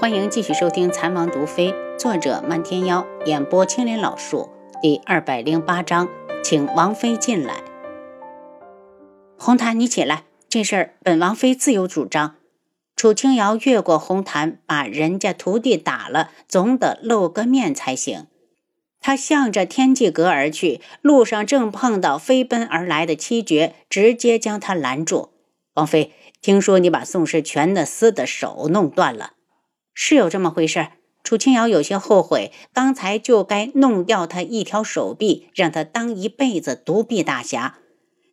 欢迎继续收听《残王毒妃》，作者漫天妖，演播青莲老树，第二百零八章，请王妃进来。红檀，你起来，这事儿本王妃自有主张。楚清瑶越过红檀，把人家徒弟打了，总得露个面才行。他向着天际阁而去，路上正碰到飞奔而来的七绝，直接将他拦住。王妃，听说你把宋世权的厮的手弄断了。是有这么回事，楚清瑶有些后悔，刚才就该弄掉他一条手臂，让他当一辈子独臂大侠。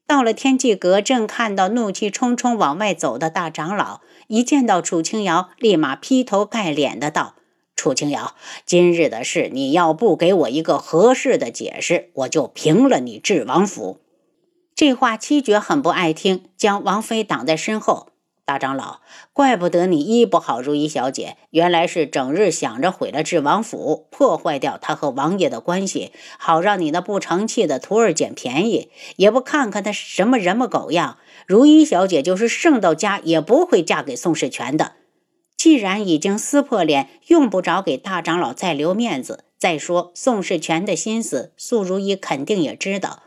到了天际阁，正看到怒气冲冲往外走的大长老，一见到楚清瑶，立马劈头盖脸的道：“楚清瑶，今日的事，你要不给我一个合适的解释，我就平了你智王府。”这话七绝很不爱听，将王妃挡在身后。大长老，怪不得你医不好如意小姐，原来是整日想着毁了智王府，破坏掉他和王爷的关系，好让你那不成器的徒儿捡便宜，也不看看他什么人模狗样。如意小姐就是剩到家，也不会嫁给宋世权的。既然已经撕破脸，用不着给大长老再留面子。再说宋世权的心思，素如意肯定也知道。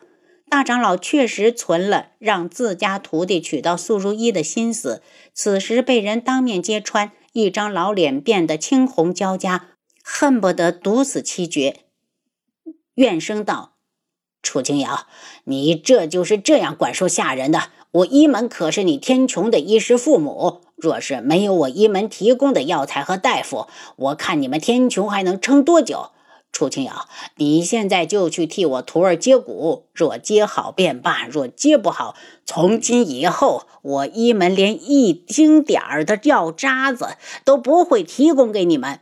大长老确实存了让自家徒弟娶到素如意的心思，此时被人当面揭穿，一张老脸变得青红交加，恨不得毒死七绝。怨声道：“楚清瑶，你这就是这样管束下人的？我一门可是你天穹的衣食父母，若是没有我一门提供的药材和大夫，我看你们天穹还能撑多久？”楚清瑶，你现在就去替我徒儿接骨，若接好便罢；若接不好，从今以后我一门连一丁点儿的药渣子都不会提供给你们。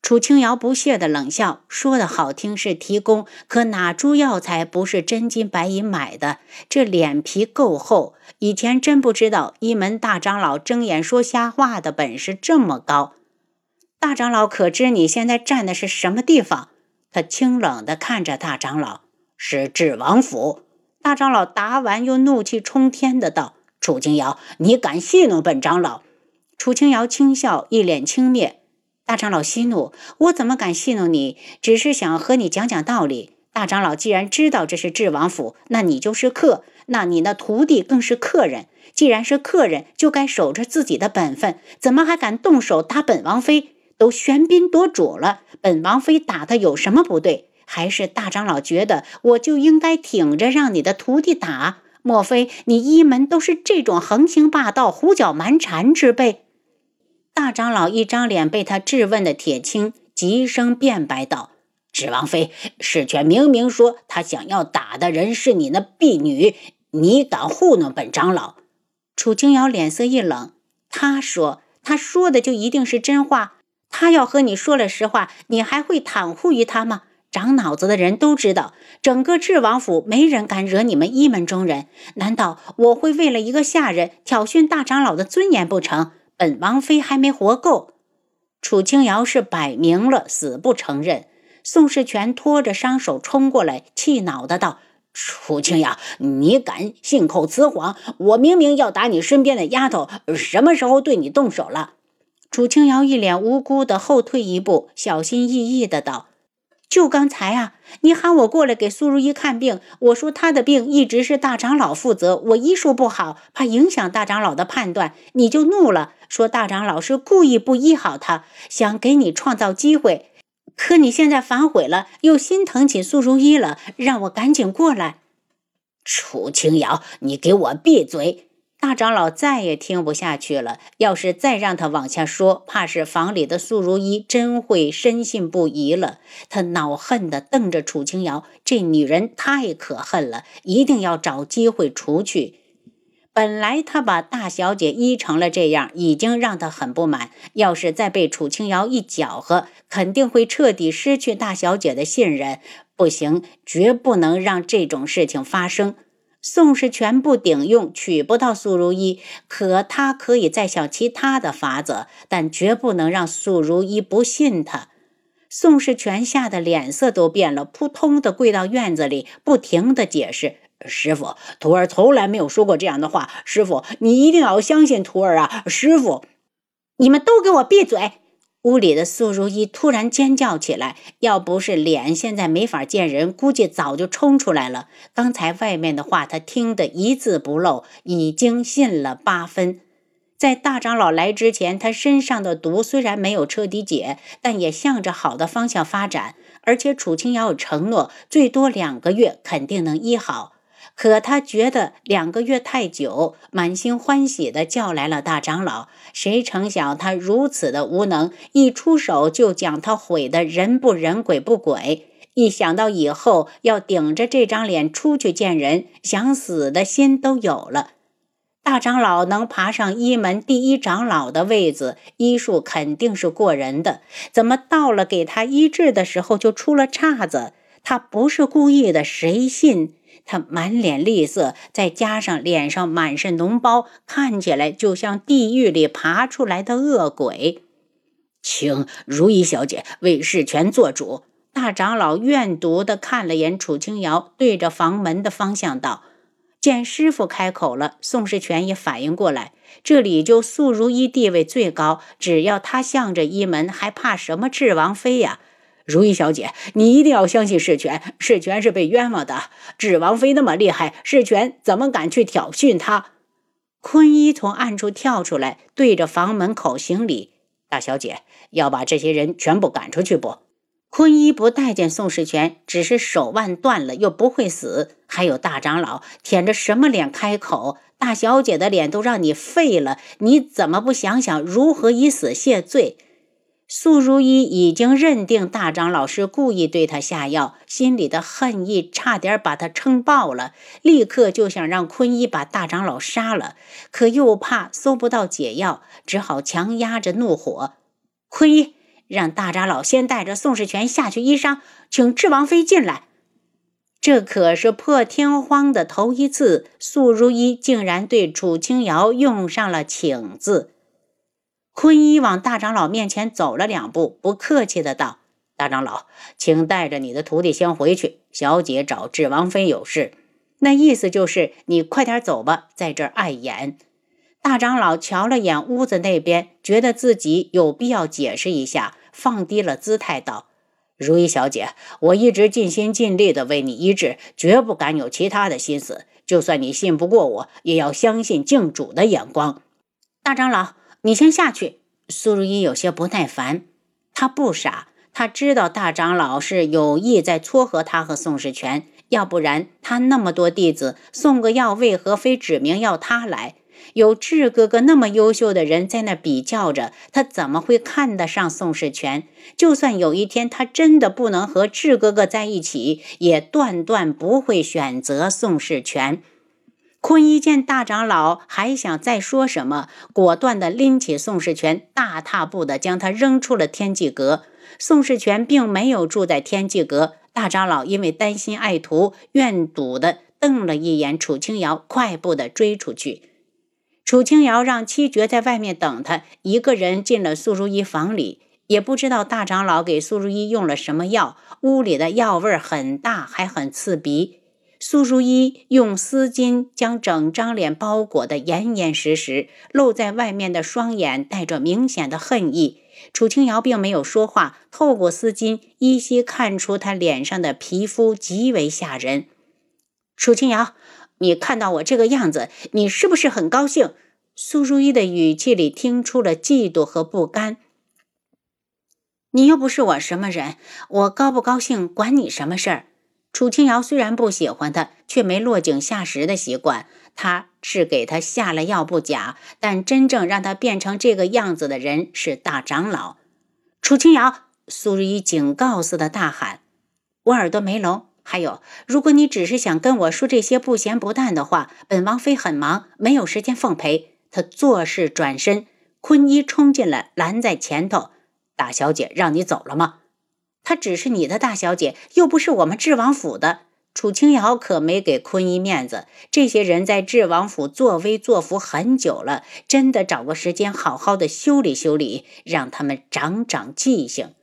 楚清瑶不屑的冷笑，说的好听是提供，可哪株药材不是真金白银买的？这脸皮够厚，以前真不知道一门大长老睁眼说瞎话的本事这么高。大长老，可知你现在站的是什么地方？他清冷地看着大长老，是智王府。大长老答完，又怒气冲天的道：“楚清瑶，你敢戏弄本长老？”楚清瑶轻笑，一脸轻蔑。大长老息怒，我怎么敢戏弄你？只是想和你讲讲道理。大长老既然知道这是智王府，那你就是客，那你那徒弟更是客人。既然是客人，就该守着自己的本分，怎么还敢动手打本王妃？都喧宾夺主了，本王妃打他有什么不对？还是大长老觉得我就应该挺着让你的徒弟打？莫非你一门都是这种横行霸道、胡搅蛮缠之辈？大长老一张脸被他质问的铁青，急声辩白道：“智王妃，世权明明说他想要打的人是你那婢女，你敢糊弄本长老？”楚清瑶脸色一冷，他说：“他说的就一定是真话？”他要和你说了实话，你还会袒护于他吗？长脑子的人都知道，整个智王府没人敢惹你们一门中人。难道我会为了一个下人挑衅大长老的尊严不成？本王妃还没活够。楚清瑶是摆明了死不承认。宋世权拖着伤手冲过来，气恼的道：“楚清瑶，你敢信口雌黄？我明明要打你身边的丫头，什么时候对你动手了？”楚清瑶一脸无辜的后退一步，小心翼翼的道：“就刚才啊，你喊我过来给苏如意看病，我说她的病一直是大长老负责，我医术不好，怕影响大长老的判断，你就怒了，说大长老是故意不医好她，想给你创造机会。可你现在反悔了，又心疼起苏如意了，让我赶紧过来。”楚清瑶，你给我闭嘴！大长老再也听不下去了。要是再让他往下说，怕是房里的素如意真会深信不疑了。他恼恨地瞪着楚清瑶，这女人太可恨了，一定要找机会除去。本来他把大小姐医成了这样，已经让他很不满。要是再被楚清瑶一搅和，肯定会彻底失去大小姐的信任。不行，绝不能让这种事情发生。宋氏全部顶用，娶不到素如意，可他可以再想其他的法子，但绝不能让素如意不信他。宋氏全吓得脸色都变了，扑通的跪到院子里，不停的解释：“师傅，徒儿从来没有说过这样的话。师傅，你一定要相信徒儿啊！师傅，你们都给我闭嘴！”屋里的苏如意突然尖叫起来，要不是脸现在没法见人，估计早就冲出来了。刚才外面的话，他听得一字不漏，已经信了八分。在大长老来之前，他身上的毒虽然没有彻底解，但也向着好的方向发展。而且楚清瑶承诺，最多两个月肯定能医好。可他觉得两个月太久，满心欢喜地叫来了大长老。谁成想他如此的无能，一出手就将他毁得人不人鬼不鬼。一想到以后要顶着这张脸出去见人，想死的心都有了。大长老能爬上一门第一长老的位子，医术肯定是过人的。怎么到了给他医治的时候就出了岔子？他不是故意的，谁信？他满脸厉色，再加上脸上满是脓包，看起来就像地狱里爬出来的恶鬼。请如意小姐为世权做主。大长老怨毒地看了眼楚清瑶，对着房门的方向道：“见师傅开口了，宋世权也反应过来，这里就素如意地位最高，只要他向着一门，还怕什么智王妃呀？”如意小姐，你一定要相信世权，世权是被冤枉的。智王妃那么厉害，世权怎么敢去挑衅她？坤一从暗处跳出来，对着房门口行礼：“大小姐，要把这些人全部赶出去不？”坤一不待见宋世权，只是手腕断了又不会死。还有大长老，舔着什么脸开口？大小姐的脸都让你废了，你怎么不想想如何以死谢罪？素如意已经认定大长老是故意对他下药，心里的恨意差点把他撑爆了，立刻就想让坤一把大长老杀了，可又怕搜不到解药，只好强压着怒火。坤一，让大长老先带着宋世权下去医伤，请智王妃进来。这可是破天荒的头一次，素如意竟然对楚清瑶用上了请字。坤一往大长老面前走了两步，不客气的道：“大长老，请带着你的徒弟先回去。小姐找智王妃有事，那意思就是你快点走吧，在这儿碍眼。”大长老瞧了眼屋子那边，觉得自己有必要解释一下，放低了姿态道：“如意小姐，我一直尽心尽力的为你医治，绝不敢有其他的心思。就算你信不过我，也要相信敬主的眼光。”大长老。你先下去。苏如意有些不耐烦，他不傻，他知道大长老是有意在撮合他和宋世权，要不然他那么多弟子送个药，为何非指明要他来？有智哥哥那么优秀的人在那比较着，他怎么会看得上宋世权？就算有一天他真的不能和智哥哥在一起，也断断不会选择宋世权。坤一见大长老还想再说什么，果断地拎起宋世权，大踏步地将他扔出了天际阁。宋世权并没有住在天际阁，大长老因为担心爱徒，怨毒地瞪了一眼楚清瑶，快步地追出去。楚清瑶让七绝在外面等他，一个人进了苏如意房里，也不知道大长老给苏如意用了什么药，屋里的药味很大，还很刺鼻。苏如意用丝巾将整张脸包裹得严严实实，露在外面的双眼带着明显的恨意。楚清瑶并没有说话，透过丝巾依稀看出她脸上的皮肤极为吓人。楚清瑶，你看到我这个样子，你是不是很高兴？苏如意的语气里听出了嫉妒和不甘。你又不是我什么人，我高不高兴管你什么事儿？楚清瑶虽然不喜欢他，却没落井下石的习惯。他是给他下了药不假，但真正让他变成这个样子的人是大长老。楚清瑶，苏如意警告似的大喊：“我耳朵没聋。还有，如果你只是想跟我说这些不咸不淡的话，本王妃很忙，没有时间奉陪。”他做事转身，坤一冲进来拦在前头：“大小姐让你走了吗？”她只是你的大小姐，又不是我们智王府的。楚清瑶可没给坤一面子。这些人在智王府作威作福很久了，真的找个时间好好的修理修理，让他们长长记性。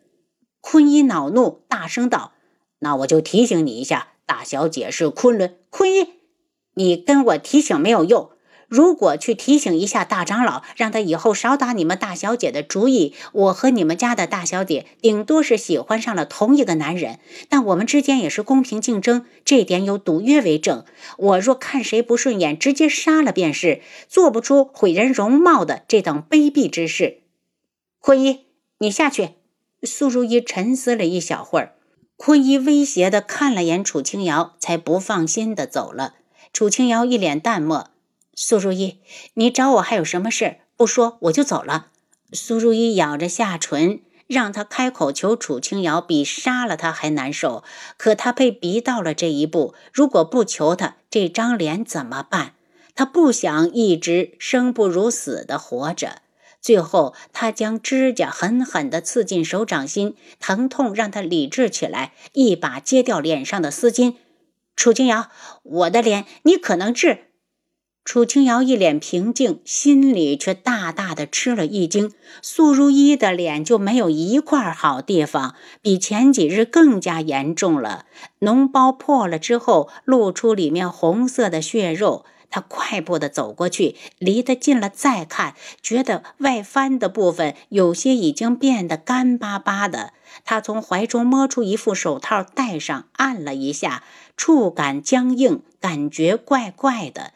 坤一恼怒，大声道：“那我就提醒你一下，大小姐是昆仑。坤一，你跟我提醒没有用。如果去提醒一下大长老，让他以后少打你们大小姐的主意，我和你们家的大小姐顶多是喜欢上了同一个男人，但我们之间也是公平竞争，这点有赌约为证。我若看谁不顺眼，直接杀了便是，做不出毁人容貌的这等卑鄙之事。坤一，你下去。苏如意沉思了一小会儿，坤一威胁的看了眼楚清瑶，才不放心的走了。楚清瑶一脸淡漠。苏如意，你找我还有什么事？不说我就走了。苏如意咬着下唇，让他开口求楚清瑶，比杀了他还难受。可他被逼到了这一步，如果不求他，这张脸怎么办？他不想一直生不如死的活着。最后，他将指甲狠狠地刺进手掌心，疼痛让他理智起来，一把揭掉脸上的丝巾。楚清瑶，我的脸你可能治。楚清瑶一脸平静，心里却大大的吃了一惊。素如一的脸就没有一块好地方，比前几日更加严重了。脓包破了之后，露出里面红色的血肉。他快步的走过去，离得近了再看，觉得外翻的部分有些已经变得干巴巴的。他从怀中摸出一副手套戴上，按了一下，触感僵硬，感觉怪怪的。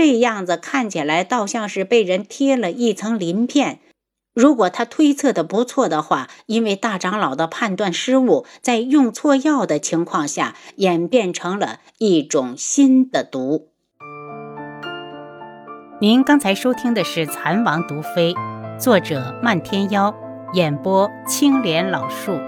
这样子看起来倒像是被人贴了一层鳞片。如果他推测的不错的话，因为大长老的判断失误，在用错药的情况下，演变成了一种新的毒。您刚才收听的是《蚕王毒妃》，作者漫天妖，演播青莲老树。